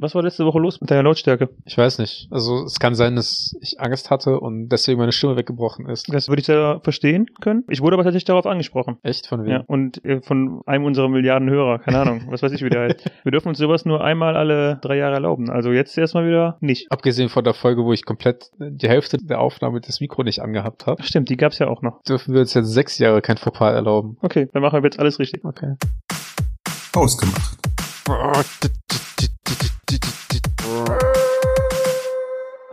Was war letzte Woche los mit deiner Lautstärke? Ich weiß nicht. Also es kann sein, dass ich Angst hatte und deswegen meine Stimme weggebrochen ist. Das würde ich da verstehen können. Ich wurde aber tatsächlich darauf angesprochen. Echt? Von wem? Ja, und äh, von einem unserer Milliarden Hörer, keine Ahnung, was weiß ich, wie der heißt. Wir dürfen uns sowas nur einmal alle drei Jahre erlauben. Also jetzt erstmal wieder nicht. Abgesehen von der Folge, wo ich komplett die Hälfte der Aufnahme das Mikro nicht angehabt habe, stimmt, die gab's ja auch noch. dürfen wir uns jetzt sechs Jahre kein Fauxpas erlauben. Okay, dann machen wir jetzt alles richtig. Okay. Ausgemacht.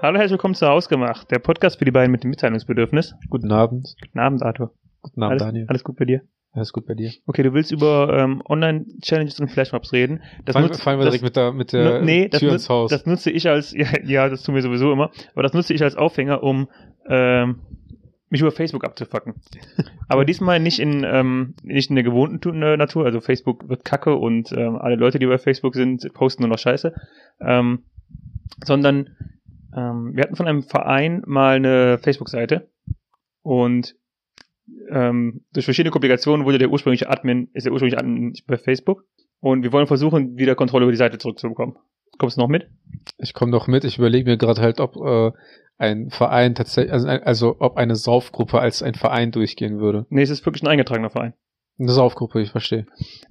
Hallo, herzlich willkommen zu Hausgemacht, der Podcast für die beiden mit dem Mitteilungsbedürfnis. Guten Abend. Guten Abend, Arthur. Guten Abend, alles, Daniel. alles gut bei dir? Alles gut bei dir. Okay, du willst über ähm, Online-Challenges und Flashmobs reden. Das Fallen, nutzt- fallen wir das- direkt mit der, mit der nee, das, Tür ins Haus. das nutze ich als, ja, ja, das tun wir sowieso immer, aber das nutze ich als Aufhänger, um ähm, mich über Facebook abzufacken. aber diesmal nicht in, ähm, nicht in der gewohnten äh, Natur, also Facebook wird kacke und ähm, alle Leute, die bei Facebook sind, posten nur noch Scheiße, ähm, sondern ähm, wir hatten von einem Verein mal eine Facebook-Seite und ähm, durch verschiedene Komplikationen wurde der ursprüngliche Admin, ist der ursprüngliche Admin bei Facebook und wir wollen versuchen, wieder Kontrolle über die Seite zurückzubekommen. Kommst du noch mit? Ich komme noch mit. Ich überlege mir gerade halt, ob äh, ein Verein tatsächlich, also, also ob eine Saufgruppe als ein Verein durchgehen würde. Nee, es ist wirklich ein eingetragener Verein. Eine Saufgruppe, ich verstehe.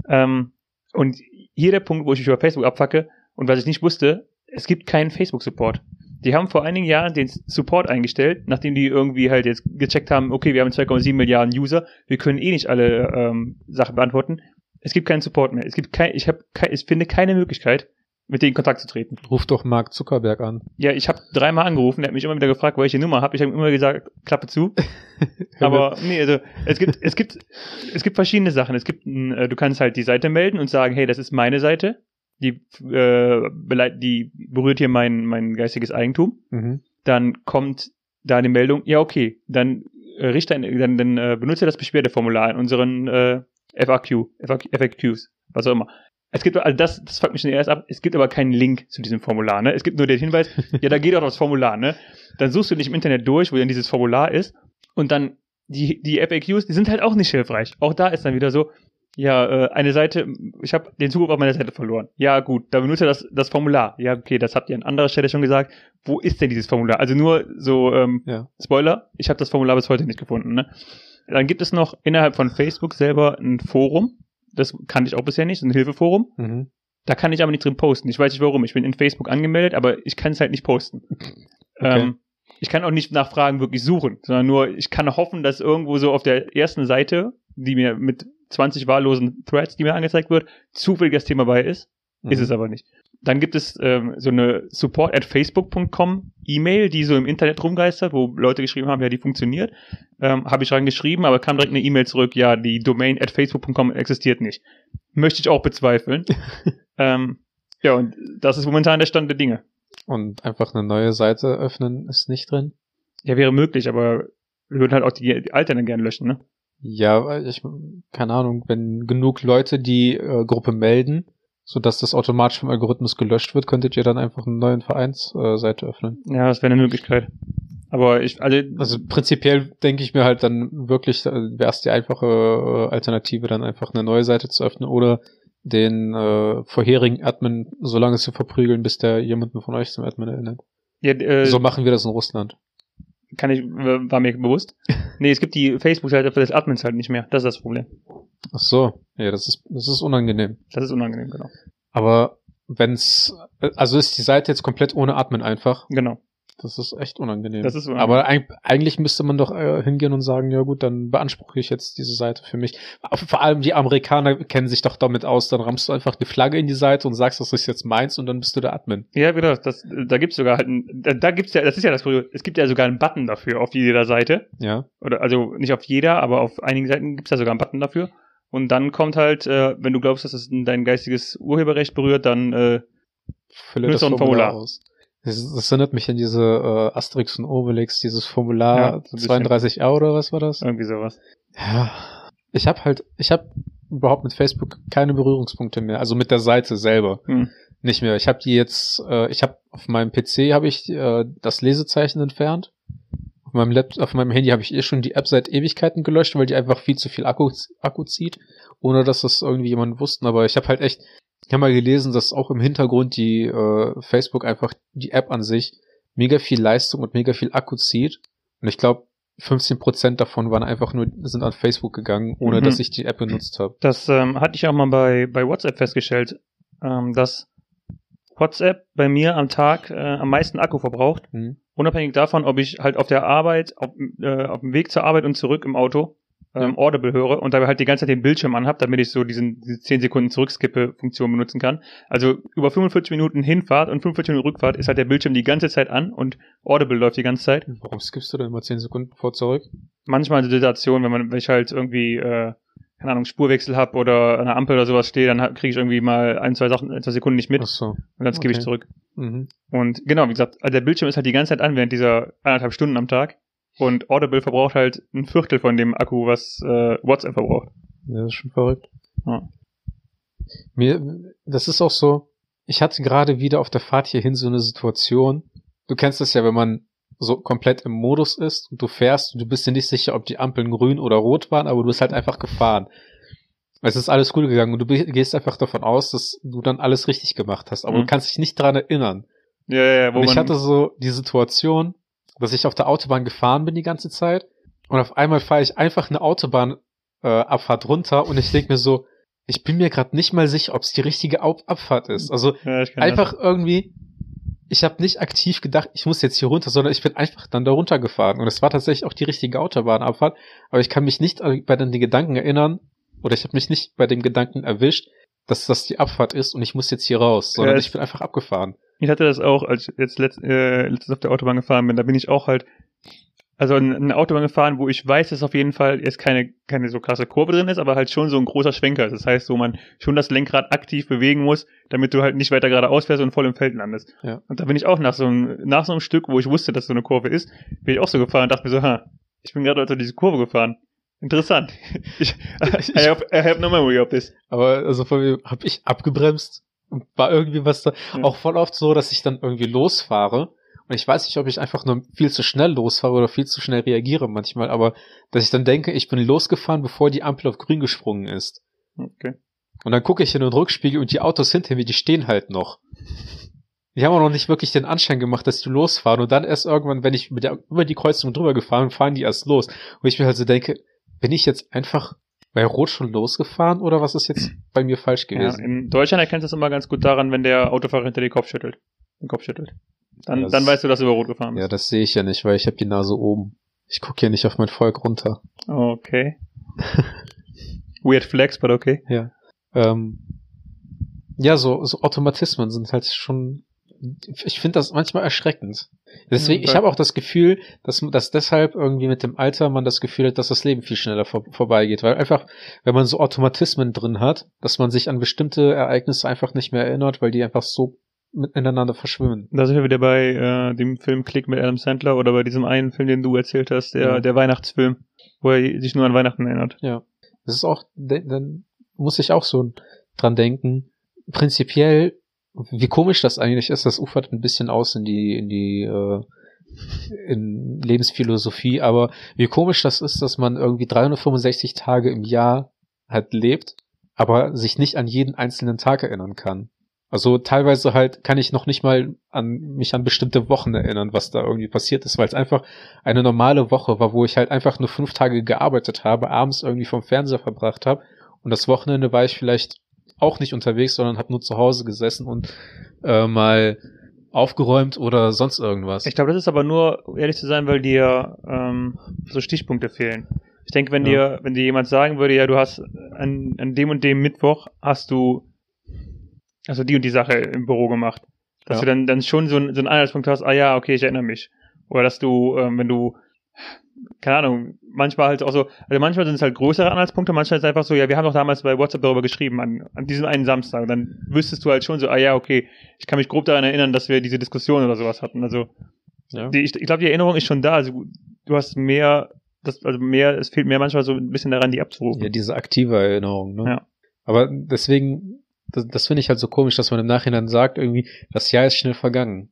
Ähm, und hier der Punkt, wo ich mich über Facebook abfacke und was ich nicht wusste, es gibt keinen Facebook-Support. Die haben vor einigen Jahren den Support eingestellt, nachdem die irgendwie halt jetzt gecheckt haben, okay, wir haben 2,7 Milliarden User, wir können eh nicht alle ähm, Sachen beantworten. Es gibt keinen Support mehr. Es gibt kein, ich habe, ich finde keine Möglichkeit, mit denen in Kontakt zu treten. Ruf doch Mark Zuckerberg an. Ja, ich habe dreimal angerufen, der hat mich immer wieder gefragt, welche Nummer habe. Ich habe ihm immer gesagt, Klappe zu. Aber nee, also es gibt es gibt es gibt verschiedene Sachen. Es gibt äh, du kannst halt die Seite melden und sagen, hey, das ist meine Seite. Die äh, die berührt hier mein mein geistiges Eigentum. Mhm. Dann kommt da eine Meldung, ja okay, dann äh, richte ein, dann, dann äh, benutze das Beschwerdeformular in unseren äh, FAQ, FAQ, FAQs, was auch immer. Es gibt also das, das fuckt mich schon erst ab. Es gibt aber keinen Link zu diesem Formular. Ne? Es gibt nur den Hinweis, ja, da geht doch das Formular. Ne? Dann suchst du dich im Internet durch, wo dann dieses Formular ist und dann die die FAQs, die sind halt auch nicht hilfreich. Auch da ist dann wieder so, ja, äh, eine Seite, ich habe den Zugriff auf meine Seite verloren. Ja, gut, da benutze das das Formular. Ja, okay, das habt ihr an anderer Stelle schon gesagt. Wo ist denn dieses Formular? Also nur so ähm, Ja. Spoiler, ich habe das Formular bis heute nicht gefunden. Ne? Dann gibt es noch innerhalb von Facebook selber ein Forum. Das kannte ich auch bisher nicht, ein Hilfeforum. Mhm. Da kann ich aber nicht drin posten. Ich weiß nicht warum. Ich bin in Facebook angemeldet, aber ich kann es halt nicht posten. Ähm, ich kann auch nicht nach Fragen wirklich suchen, sondern nur, ich kann hoffen, dass irgendwo so auf der ersten Seite, die mir mit 20 wahllosen Threads, die mir angezeigt wird, zufällig das Thema bei ist. Ist Mhm. es aber nicht. Dann gibt es ähm, so eine support at facebook.com E-Mail, die so im Internet rumgeistert, wo Leute geschrieben haben, ja, die funktioniert. Ähm, Habe ich reingeschrieben, aber kam direkt eine E-Mail zurück, ja, die Domain at facebook.com existiert nicht. Möchte ich auch bezweifeln. ähm, ja, und das ist momentan der Stand der Dinge. Und einfach eine neue Seite öffnen ist nicht drin. Ja, wäre möglich, aber wir würden halt auch die, die alte dann gerne löschen, ne? Ja, ich, keine Ahnung, wenn genug Leute die äh, Gruppe melden, sodass das automatisch vom Algorithmus gelöscht wird, könntet ihr dann einfach eine neue Vereinsseite äh, öffnen. Ja, das wäre eine Möglichkeit. Aber ich, also, Also prinzipiell denke ich mir halt dann wirklich, wäre es die einfache äh, Alternative, dann einfach eine neue Seite zu öffnen oder den äh, vorherigen Admin so lange zu verprügeln, bis der jemanden von euch zum Admin erinnert. ja, äh, so machen wir das in Russland. Kann ich, war mir bewusst. Nee, es gibt die Facebook-Seite für das Admins halt nicht mehr. Das ist das Problem. Ach so, ja, das ist das ist unangenehm. Das ist unangenehm, genau. Aber wenn's, also ist die Seite jetzt komplett ohne Admin einfach. Genau. Das ist echt unangenehm. Das ist unangenehm. Aber eig eigentlich müsste man doch äh, hingehen und sagen, ja gut, dann beanspruche ich jetzt diese Seite für mich. Vor allem die Amerikaner kennen sich doch damit aus, dann rammst du einfach die Flagge in die Seite und sagst, das ist jetzt meins und dann bist du der Admin. Ja, genau, das, da gibt's sogar halt ein, da, da gibt's ja, das ist ja das Kuriose, es gibt ja sogar einen Button dafür auf jeder Seite. Ja. Oder also nicht auf jeder, aber auf einigen Seiten gibt's ja sogar einen Button dafür. Und dann kommt halt, äh, wenn du glaubst, dass es dein geistiges Urheberrecht berührt, dann äh, Fülle das Formular. aus. Das, das erinnert mich an diese äh, Asterix und Obelix, dieses Formular Ja, so ein bisschen. 32a oder was war das? irgendwie sowas. Ja. Ich habe halt, ich habe überhaupt mit Facebook keine Berührungspunkte mehr, also mit der Seite selber. Hm. Nicht mehr. Ich habe die jetzt, äh, ich habe auf meinem PC habe ich äh, das Lesezeichen entfernt. Auf meinem Laptop, auf meinem Handy habe ich eh schon die App seit Ewigkeiten gelöscht, weil die einfach viel zu viel Akku, Akku zieht, ohne dass das irgendwie jemand wussten. Aber ich habe halt echt, Ich habe mal gelesen, dass auch im Hintergrund die äh, Facebook einfach die App an sich mega viel Leistung und mega viel Akku zieht. Und ich glaube, 15% davon waren einfach nur, sind an Facebook gegangen, ohne Mhm. dass ich die App benutzt habe. Das ähm, hatte ich auch mal bei, bei WhatsApp festgestellt, ähm, dass WhatsApp bei mir am Tag äh, am meisten Akku verbraucht. Mhm. Unabhängig davon, ob ich halt auf der Arbeit, auf, äh, auf dem Weg zur Arbeit und zurück im Auto ähm, Audible höre und dabei halt die ganze Zeit den Bildschirm anhab, damit ich so diesen, diese 10 Sekunden Zurückskippe-Funktion benutzen kann. Also über 45 Minuten Hinfahrt und 45 Minuten Rückfahrt ist halt der Bildschirm die ganze Zeit an und Audible läuft die ganze Zeit. Warum skippst du denn immer 10 Sekunden vor zurück? Manchmal eine Situation, wenn man, wenn ich halt irgendwie, äh, keine Ahnung, Spurwechsel hab oder an der Ampel oder sowas stehe, dann kriege ich irgendwie mal ein, zwei Sachen, ein, zwei Sekunden nicht mit Ach so. und dann skippe ich okay. zurück. Mhm. Und genau, wie gesagt, also der Bildschirm ist halt die ganze Zeit an während dieser anderthalb Stunden am Tag. Und Audible verbraucht halt ein Viertel von dem Akku, was äh, WhatsApp verbraucht. Ja, das ist schon verrückt. Ja. Mir, das ist auch so, ich hatte gerade wieder auf der Fahrt hierhin so eine Situation. Du kennst das ja, wenn man so komplett im Modus ist und du fährst und du bist dir nicht sicher, ob die Ampeln grün oder rot waren, aber du bist halt einfach gefahren. Es ist alles gut gegangen und du gehst einfach davon aus, dass du dann alles richtig gemacht hast, aber Mhm. du kannst dich nicht dran erinnern. Ja, ja, ja, wo Und ich hatte so die Situation, dass ich auf der Autobahn gefahren bin die ganze Zeit und auf einmal fahre ich einfach eine Autobahnabfahrt äh, runter und ich denke mir so, ich bin mir gerade nicht mal sicher, ob es die richtige Au- Abfahrt ist. Also ja, einfach irgendwie, ich habe nicht aktiv gedacht, ich muss jetzt hier runter, sondern ich bin einfach dann da runtergefahren und es war tatsächlich auch die richtige Autobahnabfahrt, aber ich kann mich nicht bei den Gedanken erinnern oder ich habe mich nicht bei dem Gedanken erwischt, dass das die Abfahrt ist und ich muss jetzt hier raus, sondern Ja, ich bin einfach abgefahren. Ich hatte das auch, als ich jetzt letzt, äh, letztens auf der Autobahn gefahren bin, da bin ich auch halt, also in eine Autobahn gefahren, wo ich weiß, dass auf jeden Fall jetzt keine, keine so krasse Kurve drin ist, aber halt schon so ein großer Schwenker ist. Das heißt, wo man schon das Lenkrad aktiv bewegen muss, damit du halt nicht weiter geradeaus fährst und voll im Feld landest. Ja. Und da bin ich auch nach so einem, nach so einem Stück, wo ich wusste, dass so eine Kurve ist, bin ich auch so gefahren und dachte mir so, ha, ich bin gerade durch diese Kurve gefahren. Interessant. Ich, I, have, I have no memory of this. Aber also von mir habe ich abgebremst war irgendwie was da. Ja. Auch voll oft so, dass ich dann irgendwie losfahre. Und ich weiß nicht, ob ich einfach nur viel zu schnell losfahre oder viel zu schnell reagiere manchmal, aber dass ich dann denke, ich bin losgefahren, bevor die Ampel auf grün gesprungen ist. Okay. Und dann gucke ich in den Rückspiegel und die Autos hinter mir, die stehen halt noch. Die haben auch noch nicht wirklich den Anschein gemacht, dass die losfahren. Und dann erst irgendwann, wenn ich über die Kreuzung drüber gefahren, fahren die erst los. Und ich mir halt so denke, bin ich jetzt einfach bei Rot schon losgefahren oder was ist jetzt bei mir falsch Ja, gewesen? in Deutschland erkennst du es immer ganz gut daran, wenn der Autofahrer hinter dir Kopf schüttelt. Den Kopf schüttelt. Dann, Das- dann weißt du, dass du über Rot gefahren Ja, bist. das sehe ich ja nicht, weil ich habe die Nase oben. Ich gucke ja nicht auf mein Volk runter. Okay. Weird flex, but okay. Ja. Ähm, ja, so, so Automatismen sind halt schon. Ich finde das manchmal erschreckend. Deswegen, Ja, ich habe auch das Gefühl, dass, dass deshalb irgendwie mit dem Alter man das Gefühl hat, dass das Leben viel schneller vor, vorbeigeht. Weil einfach, wenn man so Automatismen drin hat, dass man sich an bestimmte Ereignisse einfach nicht mehr erinnert, weil die einfach so miteinander verschwimmen. Da sind wir wieder bei äh, dem Film Klick mit Adam Sandler oder bei diesem einen Film, den du erzählt hast, der, Ja. der Weihnachtsfilm, wo er sich nur an Weihnachten erinnert. Das ist auch, dann muss ich auch so dran denken. Prinzipiell, wie komisch das eigentlich ist, das ufert ein bisschen aus in die, in die, äh, in Lebensphilosophie, aber wie komisch das ist, dass man irgendwie 365 Tage im Jahr halt lebt, aber sich nicht an jeden einzelnen Tag erinnern kann. Also teilweise halt kann ich noch nicht mal an mich an bestimmte Wochen erinnern, was da irgendwie passiert ist, weil es einfach eine normale Woche war, wo ich halt einfach nur fünf Tage gearbeitet habe, abends irgendwie vom Fernseher verbracht habe und das Wochenende war ich vielleicht auch nicht unterwegs, sondern habe nur zu Hause gesessen und äh, mal aufgeräumt oder sonst irgendwas. Ich glaube, das ist aber nur, um ehrlich zu sein, weil dir ähm, so Stichpunkte fehlen. Ich denke, wenn Ja. dir, wenn dir jemand sagen würde, ja, du hast an, an dem und dem Mittwoch hast du also die und die Sache im Büro gemacht, dass Ja. du dann, dann schon so, einen- so einen Anhaltspunkt hast, ah ja, okay, ich erinnere mich. Oder dass du, ähm, wenn du, keine Ahnung, manchmal halt auch so, also manchmal sind es halt größere Anhaltspunkte, manchmal ist es einfach so, ja, wir haben doch damals bei WhatsApp darüber geschrieben, an, an diesem einen Samstag. Und dann wüsstest du halt schon so, ah ja, okay, ich kann mich grob daran erinnern, dass wir diese Diskussion oder sowas hatten. Also ja. die, ich, ich glaube, die Erinnerung ist schon da. Also du hast mehr, das, also mehr, es fehlt mir manchmal so ein bisschen daran, die abzurufen. ja, diese aktive Erinnerung, ne? Ja. Aber deswegen, das, das finde ich halt so komisch, dass man im Nachhinein sagt, irgendwie, das Jahr ist schnell vergangen.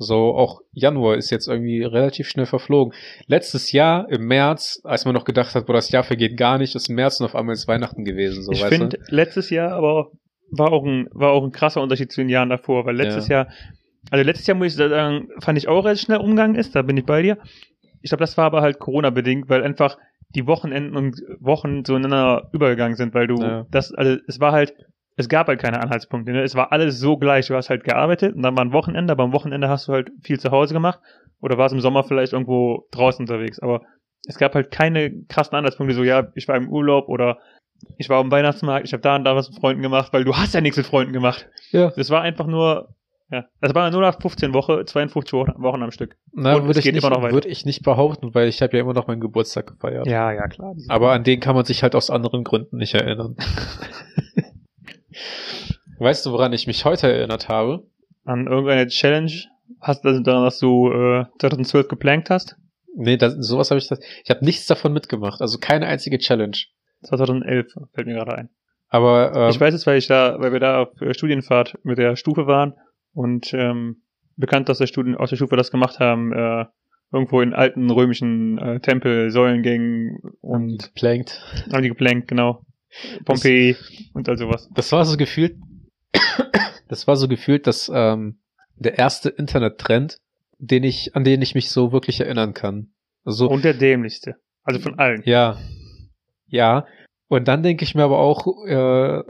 So, auch Januar ist jetzt irgendwie relativ schnell verflogen. Letztes Jahr im März, als man noch gedacht hat, boah, das Jahr vergeht gar nicht, ist März und auf einmal ist Weihnachten gewesen, so, ich weißt finde letztes Jahr aber war auch ein, war auch ein krasser Unterschied zu den Jahren davor, weil letztes Jahr, also letztes Jahr muss ich sagen, fand ich auch relativ schnell umgegangen ist, da bin ich bei dir. Ich glaube, das war aber halt Corona-bedingt, weil einfach die Wochenenden und Wochen zueinander übergegangen sind, weil du Ja. das, also es war halt, es gab halt keine Anhaltspunkte, ne? es war alles so gleich, du hast halt gearbeitet und dann war ein Wochenende, aber am Wochenende hast du halt viel zu Hause gemacht oder warst im Sommer vielleicht irgendwo draußen unterwegs, aber es gab halt keine krassen Anhaltspunkte, so ja, ich war im Urlaub oder ich war am Weihnachtsmarkt, ich habe da und da was mit Freunden gemacht, weil du hast ja nichts mit Freunden gemacht. Ja. Das war einfach nur, ja, das war nur nach 15 Woche, 52 Wochen, Wochen am Stück. Na, Und würde ich, geht nicht, immer noch weiter. würde ich nicht behaupten, weil ich habe ja immer noch meinen Geburtstag gefeiert. Ja, ja, klar. Aber an den kann man sich halt aus anderen Gründen nicht erinnern. weißt du, woran ich mich heute erinnert habe? an irgendeine Challenge hast du daran, dass du äh, 2012 geplankt hast? Nee, das, sowas habe ich das. Ich habe nichts davon mitgemacht, also keine einzige Challenge. 2011 fällt mir gerade ein. Aber ähm, ich weiß es, weil ich da, weil wir da auf äh, Studienfahrt mit der Stufe waren und ähm, bekannt aus der Studien, aus der Stufe das gemacht haben, äh, irgendwo in alten römischen äh, Tempel, Säulengängen und geplankt. haben die geplankt, genau. Pompeii und all sowas. Das war so gefühlt, das war so gefühlt, dass ähm, der erste Internettrend, den ich, an den ich mich so wirklich erinnern kann. Also Und der dämlichste. Also von allen. Ja. Ja. Und dann denke ich mir aber auch äh,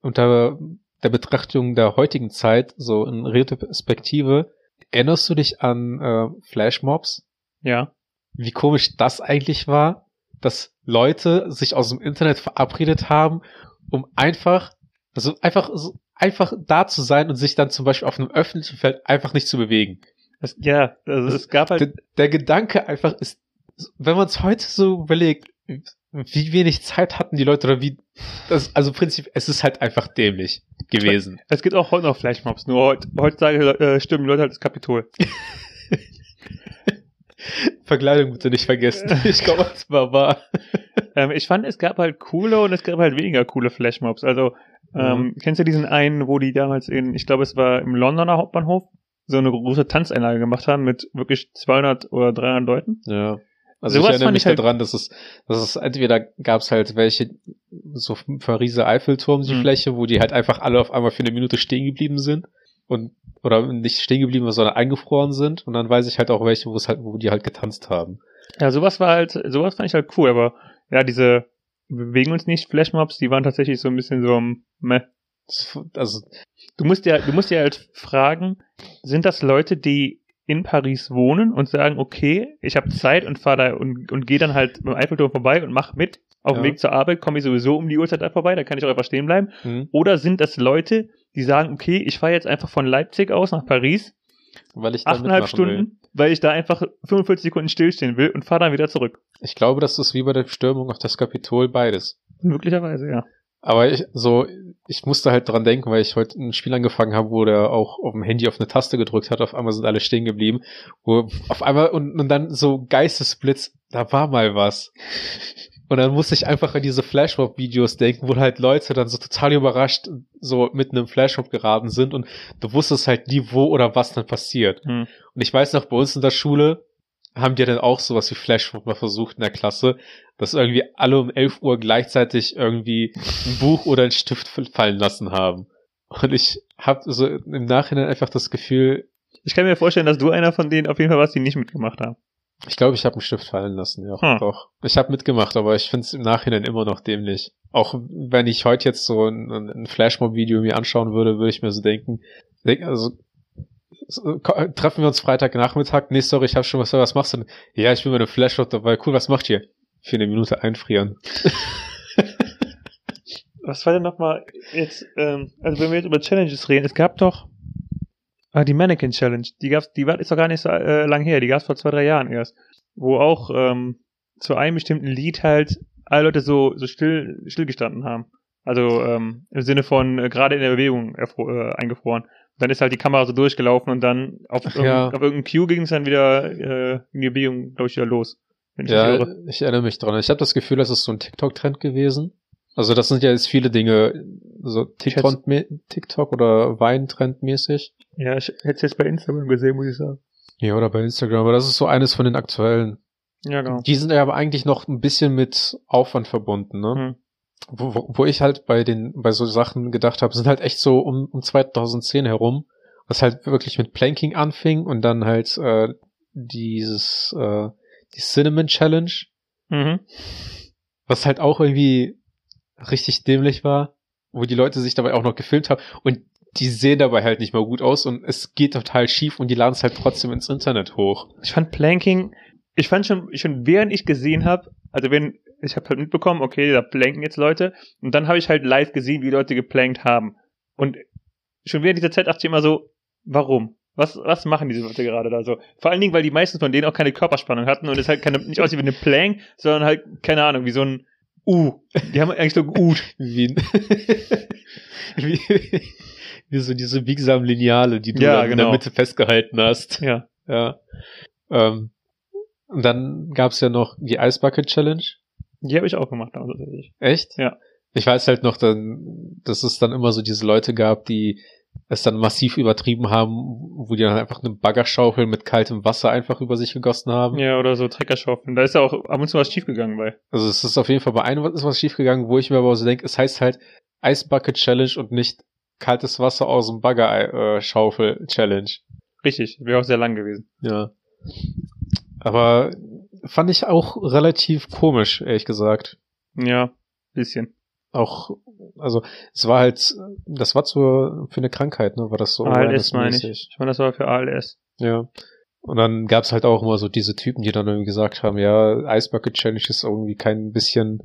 unter der Betrachtung der heutigen Zeit, so in Retrospektive, erinnerst du dich an äh, Flashmobs? Ja. Wie komisch das eigentlich war, dass Leute sich aus dem Internet verabredet haben, um einfach, also einfach, so, einfach da zu sein und sich dann zum Beispiel auf einem öffentlichen Feld einfach nicht zu bewegen. Das, ja, also es gab halt Der, der Gedanke einfach ist, wenn man es heute so überlegt, wie wenig Zeit hatten die Leute oder wie, das, also im Prinzip, es ist halt einfach dämlich gewesen. Es gibt auch heute noch Flashmobs, nur heut, heutzutage äh, stürmen die Leute halt das Kapitol. Verkleidung bitte nicht vergessen. Ich komme als Barbar. ähm, ich fand, es gab halt coole und es gab halt weniger coole Flashmobs. Also, ähm, kennst du diesen einen, wo die damals in, ich glaube, es war im Londoner Hauptbahnhof, so eine große Tanzeinlage gemacht haben mit wirklich 200 oder 300 Leuten? Ja. Also Sowas ich erinnere mich ich halt- daran, dass es, dass es entweder gab es halt welche, so Pariser Eiffelturm, die Mhm. Fläche, wo die halt einfach alle auf einmal für eine Minute stehen geblieben sind und oder nicht stehen geblieben, sondern eingefroren sind. Und dann weiß ich halt auch welche, wo es halt, wo die halt getanzt haben. Ja, sowas war halt, sowas fand ich halt cool, aber ja, diese bewegen uns nicht Flashmobs, die waren tatsächlich so ein bisschen so, meh. Also Du musst ja, du musst ja halt fragen, sind das Leute, die in Paris wohnen und sagen, okay, ich habe Zeit und fahr da und, und gehe dann halt beim Eiffelturm vorbei und mach mit. Auf dem Ja. Weg zur Arbeit komme ich sowieso um die Uhrzeit da vorbei, da kann ich auch einfach stehen bleiben. hm, Oder sind das Leute, die sagen, okay, ich fahre jetzt einfach von Leipzig aus nach Paris, weil ich da achteinhalb mitmachen will. Stunden, weil ich da einfach 45 Sekunden stillstehen will und fahre dann wieder zurück. Ich glaube, das ist wie bei der Stürmung auf das Kapitol beides. Möglicherweise, ja. Aber ich, so, ich musste halt dran denken, weil ich heute ein Spiel angefangen habe, wo der auch auf dem Handy auf eine Taste gedrückt hat, auf einmal sind alle stehen geblieben, wo auf einmal und, und dann so Geistesblitz, da war mal was. Und dann musste ich einfach an diese Flashmob-Videos denken, wo halt Leute dann so total überrascht so mitten im Flashmob geraten sind und du wusstest halt nie, wo oder was dann passiert. Hm. Und ich weiß noch, bei uns in der Schule haben die dann auch sowas wie Flashmob mal versucht in der Klasse, dass irgendwie alle um 11 Uhr gleichzeitig irgendwie ein Buch oder ein Stift fallen lassen haben. Und ich habe so im Nachhinein einfach das Gefühl, Ich kann mir vorstellen, dass du einer von denen auf jeden Fall warst, die nicht mitgemacht haben. Ich glaube, ich habe einen Stift fallen lassen, ja, Hm. doch. Ich habe mitgemacht, aber ich finde es im Nachhinein immer noch dämlich. Auch wenn ich heute jetzt so ein, ein Flashmob-Video mir anschauen würde, würde ich mir so denken, denk- also so, ko- treffen wir uns Freitagnachmittag, nee, sorry, ich habe schon was, was machst du denn? Ja, ich bin bei einem Flashmob dabei, cool, was macht ihr? Für eine Minute einfrieren. Was war denn nochmal jetzt, ähm, also wenn wir jetzt über Challenges reden, es gab doch ah, die Mannequin Challenge, die gab's, die war ist doch gar nicht so äh, lang her, die gab's vor zwei, drei Jahren erst, wo auch ähm, zu einem bestimmten Lied halt alle Leute so, so still, stillgestanden haben. Also ähm, im Sinne von äh, gerade in der Bewegung äh, eingefroren. Und dann ist halt die Kamera so durchgelaufen und dann auf, Ach ja. auf irgendein Cue ging es dann wieder äh, in die Bewegung, glaube ich, wieder los. Ich Ja, irre. ich erinnere mich dran. Ich habe das Gefühl, das ist so ein TikTok-Trend gewesen. Also das sind ja jetzt viele Dinge, so TikTok, TikTok oder Wein-Trend mäßig. ja, ich hätte es jetzt bei Instagram gesehen, muss ich sagen. Ja, oder bei Instagram, aber das ist so eines von den aktuellen. Ja, genau. Die sind ja aber eigentlich noch ein bisschen mit Aufwand verbunden, ne? Hm. wo, wo- wo ich halt bei den, bei so Sachen gedacht habe, sind halt echt so um, um 2010 herum, was halt wirklich mit Planking anfing und dann halt äh, dieses, äh, die Cinnamon Challenge, Mhm. was halt auch irgendwie richtig dämlich war, wo die Leute sich dabei auch noch gefilmt haben und die sehen dabei halt nicht mal gut aus und es geht total schief und die laden es halt trotzdem ins Internet hoch. Ich fand Planking, ich fand schon, schon während ich gesehen habe, also wenn, ich habe halt mitbekommen, okay, da planken jetzt Leute und dann habe ich halt live gesehen, wie Leute geplankt haben. Und schon während dieser Zeit dachte ich immer so, warum? Was, was machen diese Leute gerade da so? Vor allen Dingen, weil die meisten von denen auch keine Körperspannung hatten und es halt keine, nicht aussieht wie eine Plank, sondern halt, keine Ahnung, wie so ein U. Die haben eigentlich so geut. Wie, wie, wie so diese biegsamen Lineale, die du Ja, dann in der genau. Mitte festgehalten hast. Ja. Ja. Ähm, und dann gab's ja noch die Ice Bucket Challenge. Die habe ich auch gemacht, also tatsächlich. Echt? Ja. Ich weiß halt noch, dann, dass es dann immer so diese Leute gab, die es dann massiv übertrieben haben, wo die dann einfach eine Baggerschaufel mit kaltem Wasser einfach über sich gegossen haben. Ja, oder so Treckerschaufeln. Da ist ja auch ab und zu was schiefgegangen bei. Also es ist auf jeden Fall bei einem was ist was schiefgegangen, wo ich mir aber so denke, es heißt halt Ice Bucket Challenge und nicht kaltes Wasser aus dem Bagger äh, Challenge. Richtig, wäre auch sehr lang gewesen. Ja. Aber fand ich auch relativ komisch, ehrlich gesagt. Ja, bisschen. Auch, also es war halt, das war zur, für eine Krankheit, ne? War das so? ALS meine ich. Ich meine, das war für ALS. Ja. Und dann gab's halt auch immer so diese Typen, die dann irgendwie gesagt haben, ja, Ice Bucket Challenge ist irgendwie kein bisschen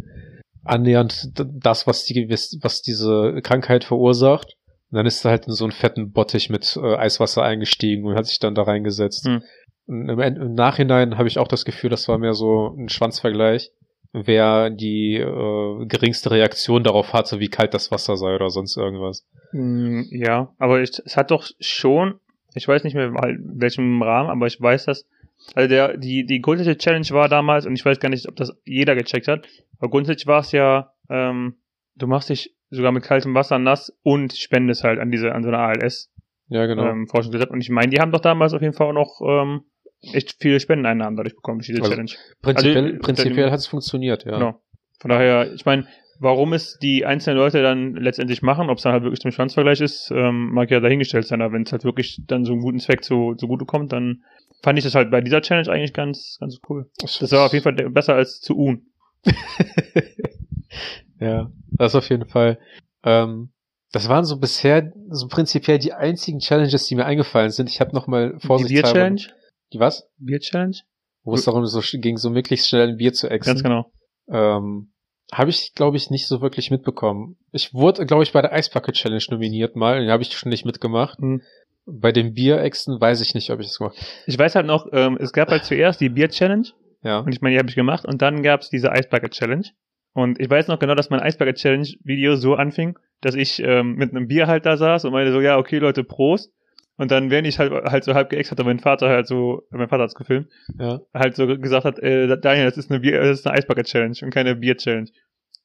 annähernd das, was die, was diese Krankheit verursacht. Und dann ist er halt in so einen fetten Bottich mit äh, Eiswasser eingestiegen und hat sich dann da reingesetzt. Hm. Und im, im Nachhinein habe ich auch das Gefühl, das war mehr so ein Schwanzvergleich, wer die äh, geringste Reaktion darauf hatte, wie kalt das Wasser sei oder sonst irgendwas. Mm, Ja, aber ich, es hat doch schon, ich weiß nicht mehr halt in welchem Rahmen, aber ich weiß das. Also der, die, die grundsätzliche Challenge war damals, und ich weiß gar nicht, ob das jeder gecheckt hat, aber grundsätzlich war es ja, ähm, du machst dich sogar mit kaltem Wasser nass und spendest halt an diese, an so eine ALS Ja, genau. ähm, Forschungsgesetz. Und ich meine, die haben doch damals auf jeden Fall auch noch ähm, echt viele Spendeneinnahmen dadurch bekommen durch diese Also, Challenge. prinzipiell also, prinzipiell hat es funktioniert, ja. Genau. Von daher, ich meine, warum es die einzelnen Leute dann letztendlich machen, ob es dann halt wirklich zum Schwanzvergleich ist, ähm, mag ja dahingestellt sein, aber wenn es halt wirklich dann so einen guten Zweck zu, zugute kommt, dann fand ich das halt bei dieser Challenge eigentlich ganz, ganz cool. Das war auf jeden Fall besser als zu Un. ja, das auf jeden Fall. Ähm, das waren so bisher so prinzipiell die einzigen Challenges, die mir eingefallen sind. Ich habe noch mal Die Bier-Challenge? Die was? Bier-Challenge? Wo es darum so ging, so möglichst schnell ein Bier zu exen. Ganz genau. Ähm, habe ich, glaube ich, nicht so wirklich mitbekommen. Ich wurde, glaube ich, bei der Eisbucket Challenge nominiert mal. Den habe ich schon nicht mitgemacht. Hm. Bei dem Bierexen weiß ich nicht, ob ich das gemacht Ich weiß halt noch, ähm, es gab halt zuerst die Bier-Challenge Ja. und ich meine, die habe ich gemacht und dann gab es diese Eisbucket-Challenge. Und ich weiß noch genau, dass mein Eisbucket-Challenge-Video so anfing, dass ich ähm, mit einem Bier halt da saß und meinte so, ja, okay, Leute, Prost. Und dann, während ich halt, halt so halb geäxt hatte, mein Vater halt so, mein Vater hat's gefilmt, ja. halt so gesagt hat, äh, Daniel, das ist eine Bier, das ist eine Eisbucket-Challenge und keine Bier-Challenge.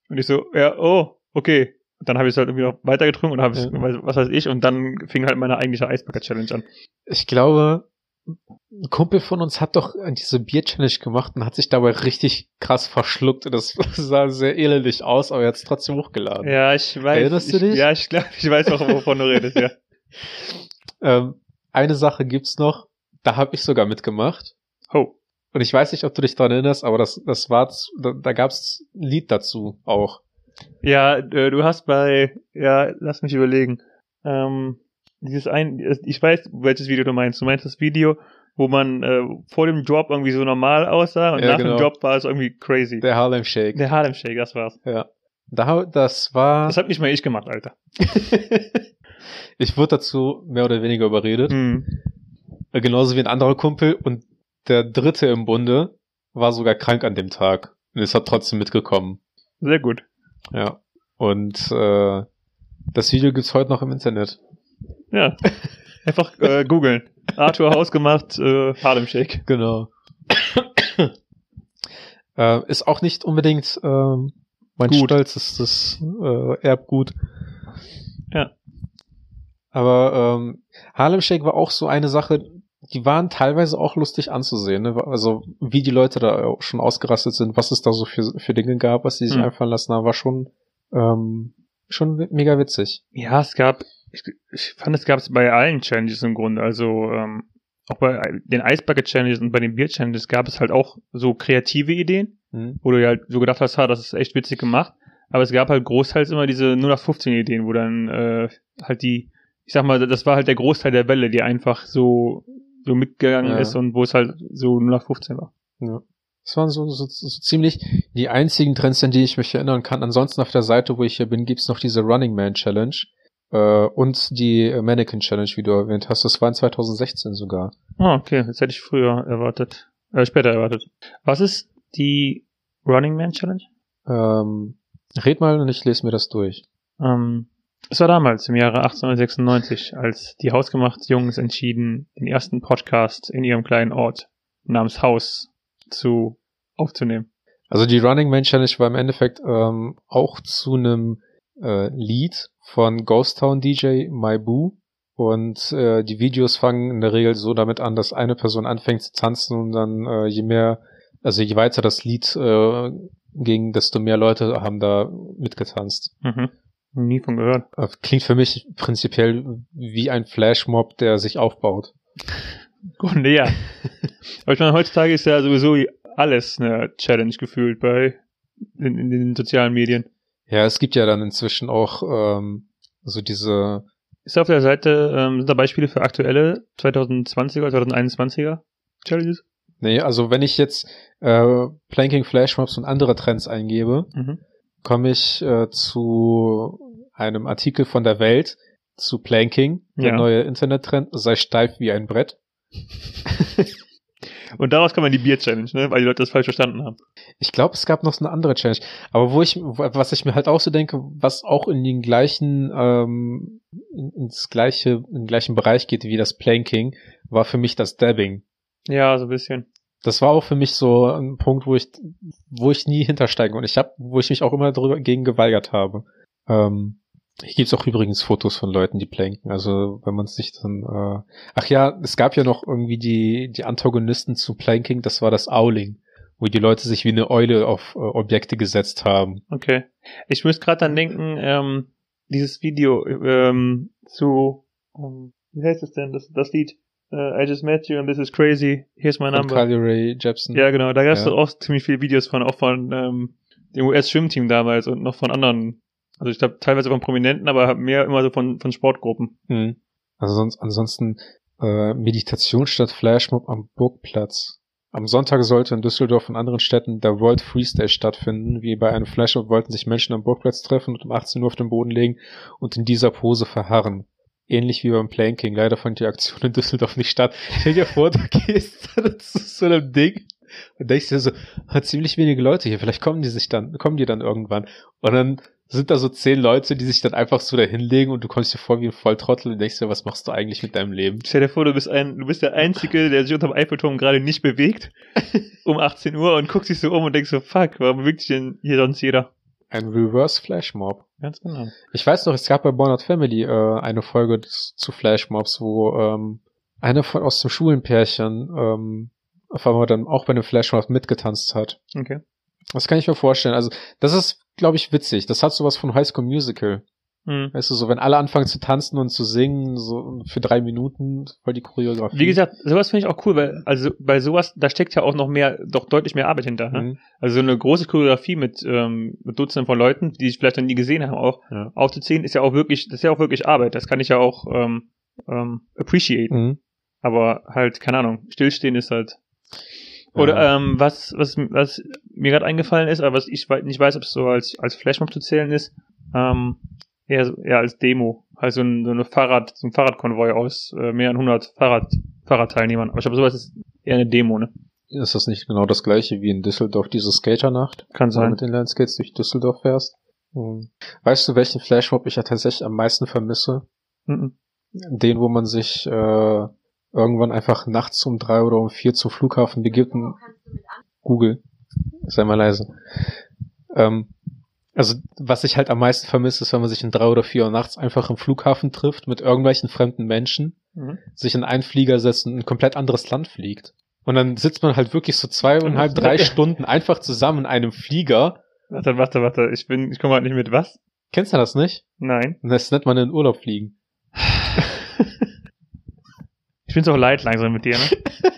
Und ich so, ja, oh, okay. Und dann habe ich es halt irgendwie noch weitergetrunken und habe es, Ja. was weiß ich, und dann fing halt meine eigentliche Eisbucket-Challenge an. Ich glaube, ein Kumpel von uns hat doch diese Bier-Challenge gemacht und hat sich dabei richtig krass verschluckt. Und das sah sehr elendig aus, aber er hat es trotzdem hochgeladen. Ja, ich weiß. Erinnerst du ich, dich? Ja, ich glaube, ich weiß auch, wovon du redest, ja. Ähm, eine Sache gibt's noch, da habe ich sogar mitgemacht. Oh. Und ich weiß nicht, ob du dich daran erinnerst, aber das, das war, da, da gab's ein Lied dazu auch. Ja, äh, du hast bei, ja, lass mich überlegen. Ähm, dieses ein, ich weiß, welches Video du meinst. Du meinst das Video, wo man äh, vor dem Drop irgendwie so normal aussah und Ja, nach genau. dem Drop war es irgendwie crazy. Der Harlem Shake. Der Harlem Shake, das war's. Ja. Da, das war. Das hat nicht mal ich gemacht, Alter. ich wurde dazu mehr oder weniger überredet. Hm. Äh, Genauso wie ein anderer Kumpel. Und der dritte im Bunde war sogar krank an dem Tag. Und ist hat trotzdem mitgekommen. Sehr gut. Ja. Und äh, das Video gibt's heute noch im Internet. Ja. Einfach äh, googeln. Arthur Hausgemacht, äh, Harlem Shake. Genau. äh, ist auch nicht unbedingt ähm, mein Gut. Stolz, ist das äh, Erbgut. Ja. Aber ähm, Harlem Shake war auch so eine Sache, die waren teilweise auch lustig anzusehen. Ne? Also wie die Leute da schon ausgerastet sind, was es da so für, für Dinge gab, was sie sich Hm. einfallen lassen haben, war schon Ähm, schon mega witzig. Ja, es gab, ich, ich fand, es gab es bei allen Challenges im Grunde. Also ähm, auch bei den Ice Bucket Challenges und bei den Bier Challenges gab es halt auch so kreative Ideen, Hm? wo du ja halt so gedacht hast, ha, das ist echt witzig gemacht. Aber es gab halt großteils immer diese 0 nach 15 Ideen, wo dann äh, halt die, ich sag mal, das war halt der Großteil der Welle, die einfach so so mitgegangen Ja. ist und wo es halt so 0 nach 15 war. Ja. Das waren so, so, so ziemlich die einzigen Trends, an die ich mich erinnern kann. Ansonsten auf der Seite, wo ich hier bin, gibt's noch diese Running Man Challenge äh, und die Mannequin Challenge, wie du erwähnt hast. Das war in 2016 sogar. Ah, okay, das hätte ich früher erwartet, äh, später erwartet. Was ist die Running Man Challenge? Ähm, red mal und ich lese mir das durch. Ähm, es war damals, im Jahre 1896, als die hausgemacht Jungs entschieden, den ersten Podcast in ihrem kleinen Ort namens Haus zu aufzunehmen. Also die Running Man Challenge war im Endeffekt ähm, auch zu einem äh, Lied von Ghost Town DJ My Boo. Und äh, die Videos fangen in der Regel so damit an, dass eine Person anfängt zu tanzen und dann äh, je mehr, also je weiter das Lied äh, ging, desto mehr Leute haben da mitgetanzt. Mhm. Nie von gehört. Klingt für mich prinzipiell wie ein Flashmob, der sich aufbaut. Grunde ja. Aber ich meine, heutzutage ist ja sowieso alles eine Challenge gefühlt bei in, in den sozialen Medien. Ja, es gibt ja dann inzwischen auch ähm, so diese Ist auf der Seite, ähm, sind da Beispiele für aktuelle 2020er, 2021er Challenges? Nee, also wenn ich jetzt äh, Planking Flashmobs und andere Trends eingebe, Mhm. Komme ich äh, zu einem Artikel von der Welt zu Planking, der Ja. neue Internettrend, sei steif wie ein Brett. Und daraus kann man die Bier-Challenge, ne? Weil die Leute das falsch verstanden haben. Ich glaube, es gab noch so eine andere Challenge. Aber wo ich, was ich mir halt auch so denke, was auch in den gleichen, ähm, in, ins gleiche, in den gleichen Bereich geht wie das Planking, war für mich das Dabbing. Ja, so ein bisschen. Das war auch für mich so ein Punkt, wo ich, wo ich nie hintersteigen und ich habe, wo ich mich auch immer drüber gegen geweigert habe. Ähm, hier gibt's auch übrigens Fotos von Leuten, die planken. Also wenn man sich dann, äh, ach ja, es gab ja noch irgendwie die die Antagonisten zu Planking. Das war das Owling, wo die Leute sich wie eine Eule auf äh, Objekte gesetzt haben. Okay. Ich muss gerade dann denken, ähm, dieses Video ähm, zu, ähm, wie heißt es denn, das, das Lied? Äh, I just met you and this is crazy, here's my number. Carly Rae Jepsen. Ja, genau, da gab es Ja. doch auch ziemlich viele Videos von, auch von ähm, dem US-Schwimmteam damals und noch von anderen, also ich glaube teilweise von Prominenten, aber mehr immer so von, von Sportgruppen. Mhm. Also sonst, ansonsten äh, Meditation statt Flashmob am Burgplatz. Am Sonntag sollte in Düsseldorf und anderen Städten der World Freestyle stattfinden. Wie bei einem Flashmob wollten sich Menschen am Burgplatz treffen und um 18 Uhr auf den Boden legen und in dieser Pose verharren. Ähnlich wie beim Planking. Leider fand die Aktion in Düsseldorf nicht statt. Stell dir vor, du gehst zu so einem Ding und denkst dir so, hat ziemlich wenige Leute hier, vielleicht kommen die sich dann, kommen die dann irgendwann. Und dann sind da so zehn Leute, die sich dann einfach so da hinlegen und du kommst dir vor wie ein Volltrottel und denkst dir, was machst du eigentlich mit deinem Leben? Stell dir vor, du bist ein, du bist der Einzige, der sich unterm Eiffelturm gerade nicht bewegt, um 18 Uhr und guckst dich so um und denkst so, fuck, warum bewegt sich denn hier sonst jeder? Ein Reverse Flashmob. Ganz genau. Ich weiß noch, es gab bei Born Family äh, eine Folge zu Flashmobs, wo ähm, einer von aus dem Schulenpärchen ähm, auf einmal dann auch bei einem Flashmob mitgetanzt hat. Okay. Das kann ich mir vorstellen. Also, das ist, glaube ich, witzig. Das hat sowas von High School Musical. Hm. Weißt du, so wenn alle anfangen zu tanzen und zu singen, so für drei Minuten, voll die Choreografie. Wie gesagt, sowas finde ich auch cool, weil, also bei sowas, da steckt ja auch noch mehr, doch deutlich mehr Arbeit hinter. Ne? Mhm. Also so eine große Choreografie mit, ähm, mit Dutzenden von Leuten, die ich vielleicht noch nie gesehen haben, auch Ja. aufzuziehen, ist ja auch wirklich, das ist ja auch wirklich Arbeit. Das kann ich ja auch ähm, ähm, appreciaten. Mhm. Aber halt, keine Ahnung, stillstehen ist halt. Oder Ja. ähm, was, was, was mir gerade eingefallen ist, aber was ich nicht weiß, ob es so als, als Flashmob zu zählen ist, ähm, eher, so- eher als Demo. Also ein, so eine Fahrrad, so ein Fahrradkonvoi aus äh, mehreren hundert Fahrrad, Fahrradteilnehmern. Aber ich glaube, sowas ist eher eine Demo, ne? Ist das nicht genau das gleiche wie in Düsseldorf, diese Skaternacht? Kann Wenn du sein. mit Inlineskates durch Düsseldorf fährst. Mhm. Weißt du, welchen Flashmob ich ja tatsächlich am meisten vermisse? Mhm. Den, wo man sich äh, irgendwann einfach nachts um drei oder um vier zum Flughafen begibt und Google. Sei mal leise. Ähm, also, was ich halt am meisten vermisse, ist, wenn man sich in drei oder vier Uhr nachts einfach im Flughafen trifft mit irgendwelchen fremden Menschen, Mhm. sich in einen Flieger setzt und in ein komplett anderes Land fliegt. Und dann sitzt man halt wirklich so zweieinhalb, drei Stunden einfach zusammen in einem Flieger Warte, warte, warte. Ich bin, ich komme halt nicht mit. Was? Kennst du das nicht? Nein. Das nennt man in Urlaub fliegen. Ich bin's auch leid langsam mit dir, ne?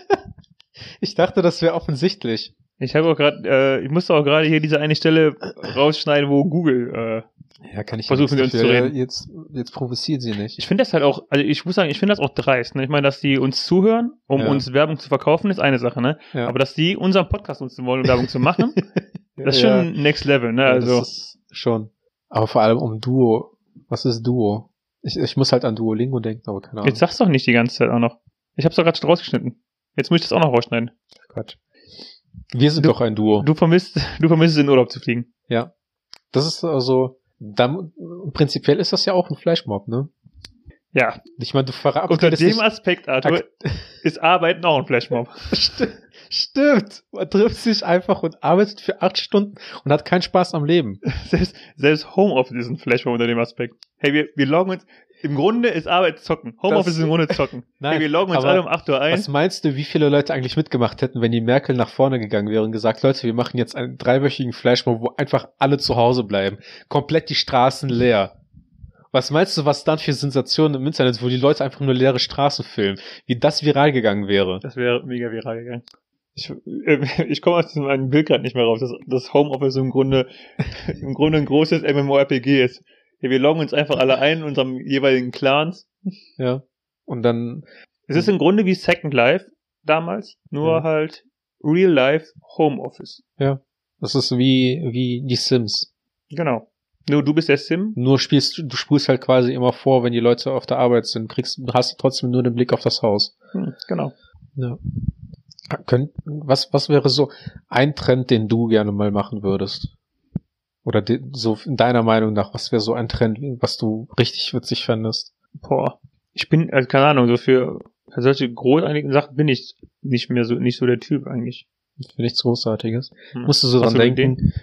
Ich dachte, das wäre offensichtlich. Ich habe auch gerade, äh, ich musste auch gerade hier diese eine Stelle rausschneiden, wo Google, äh, Ja, kann ich Versuchen ja uns zu reden. Jetzt, jetzt provoziert sie nicht. ich finde das halt auch, also ich muss sagen, ich finde das auch dreist, ne? Ich meine, dass die uns zuhören, um Ja. uns Werbung zu verkaufen, ist eine Sache, ne? Ja. Aber dass die unseren Podcast nutzen wollen, um Werbung zu machen, das ist schon next level, ne? Also, das ist schon. Aber vor allem um Duo. Was ist Duo? Ich, ich muss halt an Duolingo denken, aber keine Ahnung. jetzt sag's doch nicht die ganze Zeit auch noch. Ich hab's doch gerade schon rausgeschnitten. Jetzt muss ich das auch noch rausschneiden. Quatsch. Wir sind Du- doch ein Duo. Du vermisst, du vermisst es in Urlaub zu fliegen. Ja. Das ist also, dann, prinzipiell ist das ja auch ein Flashmob, ne? Ja, Ich meine, du unter verabredest dem dich. Aspekt, Arthur, ist Arbeiten auch ein Flashmob. St Stimmt. Man trifft sich einfach und arbeitet für acht Stunden und hat keinen Spaß am Leben. Selbst, selbst Homeoffice ist ein Flashmob unter dem Aspekt. Hey, wir, wir loggen uns, im Grunde ist Arbeit zocken. Homeoffice Das- ist im Grunde zocken. Nein, hey, wir loggen uns alle um 8 Uhr ein. Was meinst du, wie viele Leute eigentlich mitgemacht hätten, wenn die Merkel nach vorne gegangen wäre und gesagt, Leute, wir machen jetzt einen dreiwöchigen Flashmob, wo einfach alle zu Hause bleiben. Komplett die Straßen leer. Was meinst du, was dann für Sensationen im Internet, wo die Leute einfach nur leere Straßen filmen, wie das viral gegangen wäre? Das wäre mega viral gegangen. Ich, äh, ich komme aus diesem einen Bild gerade nicht mehr raus, dass das Homeoffice im Grunde, im Grunde ein großes MMORPG ist. Wir loggen uns einfach alle ein in unserem jeweiligen Clans. Ja. Und dann, Es ist im Grunde wie Second Life damals, nur Ja. halt Real Life Homeoffice. das ist wie, wie die Sims. Genau. Nur du bist der Sim. Nur spielst, du du spulst halt quasi immer vor, wenn die Leute auf der Arbeit sind, kriegst, hast trotzdem nur den Blick auf das Haus. Hm, genau. Ja. Könnt, was, was wäre so ein Trend, den du gerne mal machen würdest? Oder de, so in deiner Meinung nach, was wäre so ein Trend, was du richtig witzig fändest? Boah. Ich bin, also keine Ahnung, so für, für solche großartigen Sachen bin ich nicht mehr so, nicht so der Typ eigentlich. Nichts Großartiges. Hm. Musst du so Hast dran du denken,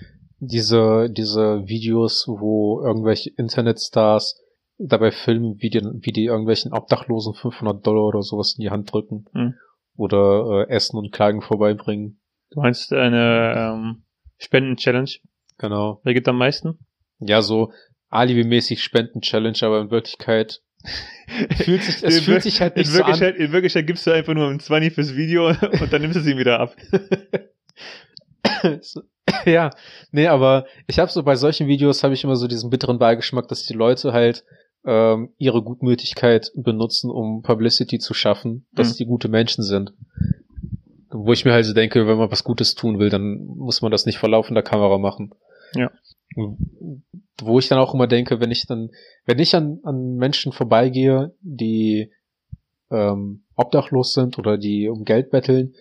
diese, diese Videos, wo irgendwelche Internetstars dabei filmen, wie die, wie die irgendwelchen Obdachlosen 500 Dollar oder sowas in die Hand drücken. Hm. Oder äh, Essen und Kleidung vorbeibringen. Du meinst eine ähm, Spenden-Challenge? Genau. Wer gibt am meisten? Ja, so Alibi-mäßig Spenden-Challenge, aber in Wirklichkeit fühlt sich, es In fühlt sich halt nicht so an. In Wirklichkeit gibst du einfach nur ein 20 fürs Video und dann nimmst du sie wieder ab. Ja, nee, aber ich habe so bei solchen Videos habe ich immer so diesen bitteren Beigeschmack, dass die Leute halt ähm, ihre Gutmütigkeit benutzen, um Publicity zu schaffen, dass Mhm. die gute Menschen sind. Wo ich mir halt so denke, wenn man was Gutes tun will, dann muss man das nicht vor laufender Kamera machen. Ja. Wo ich dann auch immer denke, wenn ich dann, wenn ich an, an Menschen vorbeigehe, die ähm, obdachlos sind oder die um Geld betteln,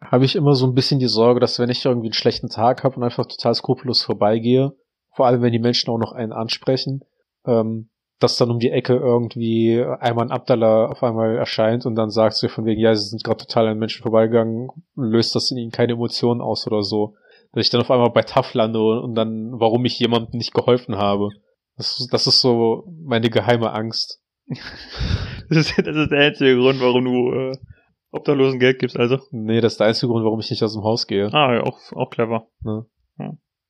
habe ich immer so ein bisschen die Sorge, dass wenn ich irgendwie einen schlechten Tag habe und einfach total skrupellos vorbeigehe, vor allem wenn die Menschen auch noch einen ansprechen, ähm, dass dann um die Ecke irgendwie einmal ein Abdallah auf einmal erscheint und dann sagt sie von wegen, ja, sie sind gerade total an Menschen vorbeigegangen, löst das in ihnen keine Emotionen aus oder so. Dass ich dann auf einmal bei TAF lande und dann, warum ich jemandem nicht geholfen habe. Das, ist- das ist so meine geheime Angst. Das ist, das ist der einzige Grund, warum du äh, Obdachlosen Geld gibst, also. Nee, das ist der einzige Grund, warum ich nicht aus dem Haus gehe. Ah, ja, auch, auch clever.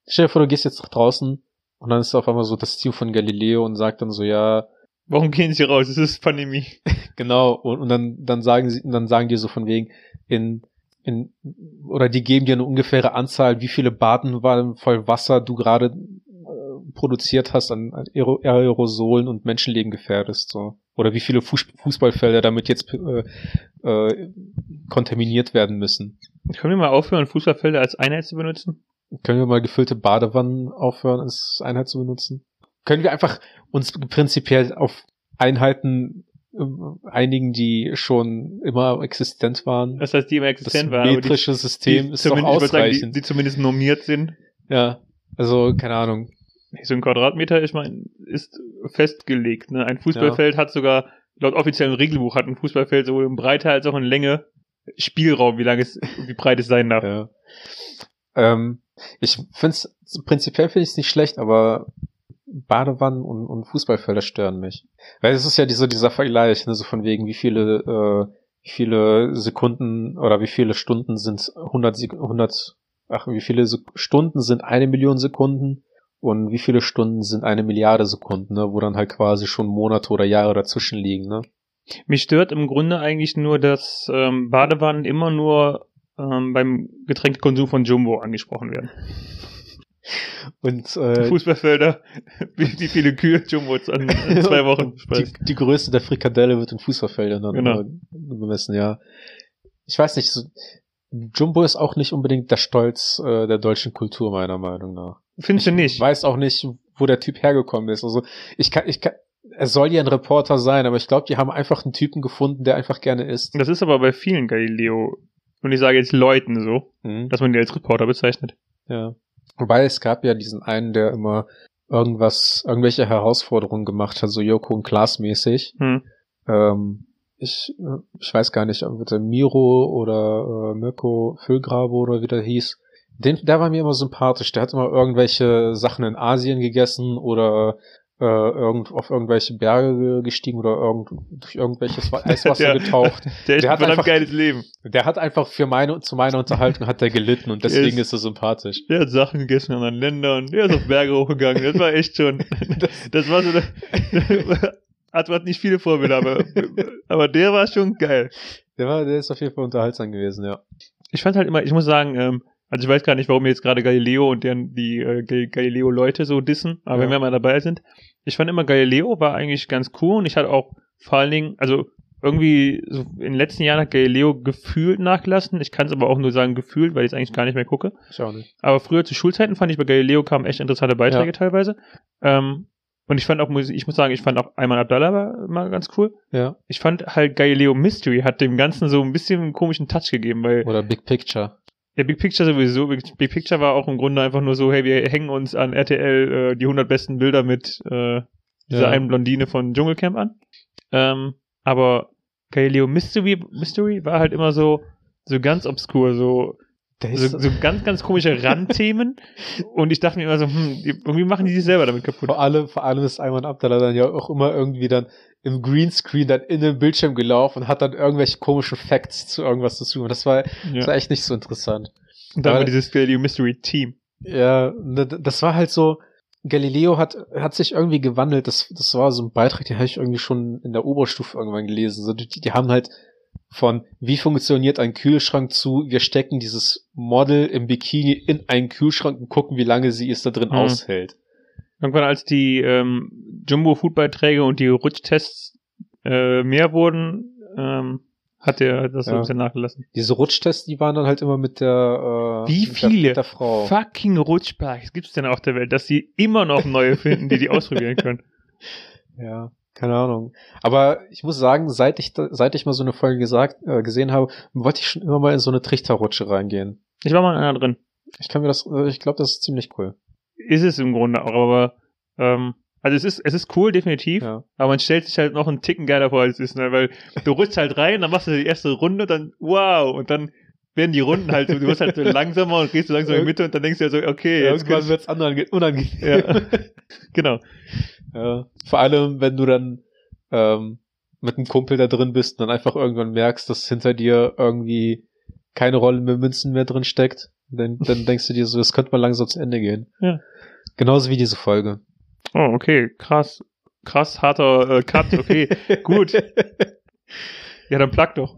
Stell dir vor, du gehst jetzt nach draußen und dann ist auf einmal so das Team von Galileo und sagt dann so, ja, Warum gehen sie raus? Es ist Pandemie. genau, und, und dann, dann sagen sie, dann sagen die so von wegen, in, in, oder die geben dir eine ungefähre Anzahl, wie viele Badenwallen voll Wasser du gerade äh, produziert hast an an Aero Aerosolen und Menschenleben gefährdest, so. Oder wie viele Fuß Fußballfelder damit jetzt äh, äh, kontaminiert werden müssen. Können wir mal aufhören, Fußballfelder als Einheit zu benutzen? Können wir mal gefüllte Badewannen aufhören, als Einheit zu benutzen? Können wir einfach uns prinzipiell auf Einheiten ähm, einigen, die schon immer existent waren? Das heißt, die immer Das existent waren, aber die, metrische System die, ist doch würd sagen, die, ausreichend. die zumindest normiert sind. ja, also keine Ahnung. So ein Quadratmeter, ich meine, ist festgelegt. Ne? Ein Fußballfeld hat sogar, laut offiziellem Regelbuch, hat ein Fußballfeld sowohl in Breite als auch in Länge Spielraum, wie lang es, wie breit es sein darf. Ja. Ähm, ich find's prinzipiell finde ich es nicht schlecht, aber Badewannen und, und Fußballfelder stören mich. Weil es ist ja dieser, dieser Vergleich, ne, so von wegen, wie viele, äh, wie viele Sekunden oder wie viele Stunden sind 100, Sek- 100 ach, wie viele Sek Stunden sind eine Million Sekunden und wie viele Stunden sind eine Milliarde Sekunden, ne? wo dann halt quasi schon Monate oder Jahre dazwischen liegen. Ne? Mich stört im Grunde eigentlich nur, dass ähm, Badewannen immer nur ähm, beim Getränkekonsum von Jumbo angesprochen werden. Und äh, Fußballfelder, wie, wie viele Kühe Jumbo an in zwei Wochen die, speist. die Größe der Frikadelle wird in Fußballfeldern dann Genau. bemessen, ja. Ich weiß nicht, so, Jumbo ist auch nicht unbedingt der Stolz äh, der deutschen Kultur, meiner Meinung nach. Findest du Ich nicht? weiß auch nicht, wo der Typ hergekommen ist. Also ich kann, ich kann, er soll ja ein Reporter sein, aber ich glaube, die haben einfach einen Typen gefunden, der einfach gerne isst. Das ist aber bei vielen Galileo, und ich sage jetzt Leuten so, Mhm. dass man die als Reporter bezeichnet. Ja. Wobei es gab ja diesen einen, der immer irgendwas, irgendwelche Herausforderungen gemacht hat, so Joko und Klaas mäßig. Hm. Ähm, ich, äh, ich weiß gar nicht, ob der Miro oder äh, Mirko Füllgrabe oder wie der hieß. Den, der war mir immer sympathisch. Der hat immer irgendwelche Sachen in Asien gegessen oder äh, irgend, auf irgendwelche Berge gestiegen oder irgend, durch irgendwelches Wa- Eiswasser Der- getaucht. Der, Der hat einfach- geiles Leben. Der hat einfach für meine, zu meiner Unterhaltung hat er gelitten und deswegen Ist- ist er sympathisch. Der hat Sachen gegessen in anderen Ländern. Der ist auf Berge hochgegangen. Das war echt schon. Das war so. Hat hat nicht viele Vorbilder, aber, aber der war schon geil. Der war, der ist auf jeden Fall unterhaltsam gewesen, ja. Ich fand halt immer, ich muss sagen, ähm, also ich weiß gar nicht, warum jetzt gerade Galileo und deren, die äh, Gal- Galileo-Leute so dissen, aber Ja. wenn wir mal dabei sind, ich fand immer Galileo war eigentlich ganz cool und ich hatte auch vor allen Dingen, also irgendwie so in den letzten Jahren hat Galileo gefühlt nachgelassen. Ich kann es aber auch nur sagen gefühlt, weil ich es eigentlich gar nicht mehr gucke. Ich auch nicht. Aber früher zu Schulzeiten fand ich bei Galileo kamen echt interessante Beiträge Ja. teilweise. Ähm, und ich fand auch, ich muss sagen, ich fand auch Ayman Abdallah war mal ganz cool. Ja. Ich fand halt Galileo Mystery hat dem Ganzen so ein bisschen einen komischen Touch gegeben, weil Oder Big Picture. Ja, Big Picture sowieso. Big, Big Picture war auch im Grunde einfach nur so, hey, wir hängen uns an RTL äh, die 100 besten Bilder mit äh, dieser Ja. einen Blondine von Dschungelcamp an. Ähm, aber Galileo Mystery, Mystery war halt immer so, so ganz obskur, so, so, so ganz, ganz komische Randthemen. Und ich dachte mir immer so, hm, irgendwie machen die sich selber damit kaputt. vor allem, vor allem ist Ayman Abdallah dann ja auch immer irgendwie dann im Greenscreen dann in den Bildschirm gelaufen und hat dann irgendwelche komischen Facts zu irgendwas dazu. Und das war, das Ja. war echt nicht so interessant. Und dann aber- war dieses Galileo Mystery Team. Ja, ne, das war halt so, Galileo hat, hat sich irgendwie gewandelt. Das, das war so ein Beitrag, den habe ich irgendwie schon in der Oberstufe irgendwann gelesen. So, die, die haben halt von, wie funktioniert ein Kühlschrank zu, wir stecken dieses Model im Bikini in einen Kühlschrank und gucken, wie lange sie es da drin Mhm. aushält. Irgendwann, als die ähm, Jumbo-Food-Beiträge und die Rutschtests äh, mehr wurden, ähm, hat er das so Ja. ein bisschen nachgelassen. Diese Rutschtests, die waren dann halt immer mit der, äh, Wie mit der, viele der Frau. fucking Rutschparks gibt es denn auf der Welt, dass sie immer noch neue finden, die die ausprobieren können? Ja, keine Ahnung. Aber ich muss sagen, seit ich, seit ich mal so eine Folge gesagt, äh, gesehen habe, wollte ich schon immer mal in so eine Trichterrutsche reingehen. Ich war mal in einer drin. Ich kann mir das, äh, ich glaube, das ist ziemlich cool. Ist es im Grunde auch, aber ähm, also es ist, es ist cool, definitiv, Ja. aber man stellt sich halt noch einen Ticken geiler vor, als es ist, ne? weil du rutschst halt rein, dann machst du die erste Runde, dann wow, und dann werden die Runden halt, so, du wirst halt so langsamer und gehst so langsam in die Mitte und dann denkst du ja so, okay, jetzt Irgendwann kannst, wird's unange unangenehm. Ja. genau. ja. Vor allem, wenn du dann ähm, mit einem Kumpel da drin bist und dann einfach irgendwann merkst, dass hinter dir irgendwie keine Rolle mehr Münzen mehr drin steckt, dann, dann denkst du dir so, es könnte mal langsam zu Ende gehen. Ja. Genauso wie diese Folge. Oh, okay, krass, krass harter äh, Cut, okay, gut. Ja, dann plug doch.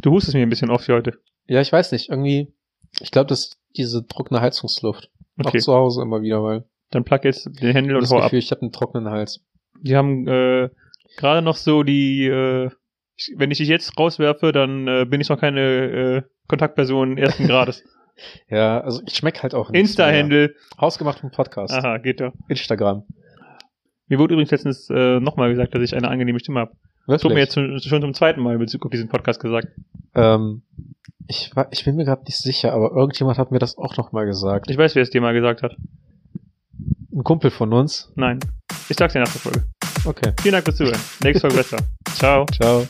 Du hustest mir ein bisschen oft für heute. Ja, ich weiß nicht, irgendwie, ich glaube, das ist diese trockene Heizungsluft. Okay, Auch zu Hause immer wieder, weil dann plug jetzt den Händel und das hau ab. Gefühl, ich habe einen trockenen Hals. Die haben äh, gerade noch so die, äh, wenn ich dich jetzt rauswerfe, dann äh, bin ich noch keine äh, Kontaktperson ersten Grades. Ja, also ich schmeck halt auch nichts Insta-Händel. mehr. Hausgemacht vom Podcast. Aha, geht doch. Instagram. Mir wurde übrigens letztens äh, nochmal gesagt, dass ich eine angenehme Stimme habe. Das wurde mir jetzt schon, schon zum zweiten Mal in Bezug auf diesen Podcast gesagt. Ähm, ich, war, ich bin mir gerade nicht sicher, aber irgendjemand hat mir das auch noch mal gesagt. Ich weiß, wer es dir mal gesagt hat. Ein Kumpel von uns. Nein. Ich sag's dir nach der Folge. Okay. Vielen Dank fürs Zuhören. Nächste Folge besser. Ciao. Ciao.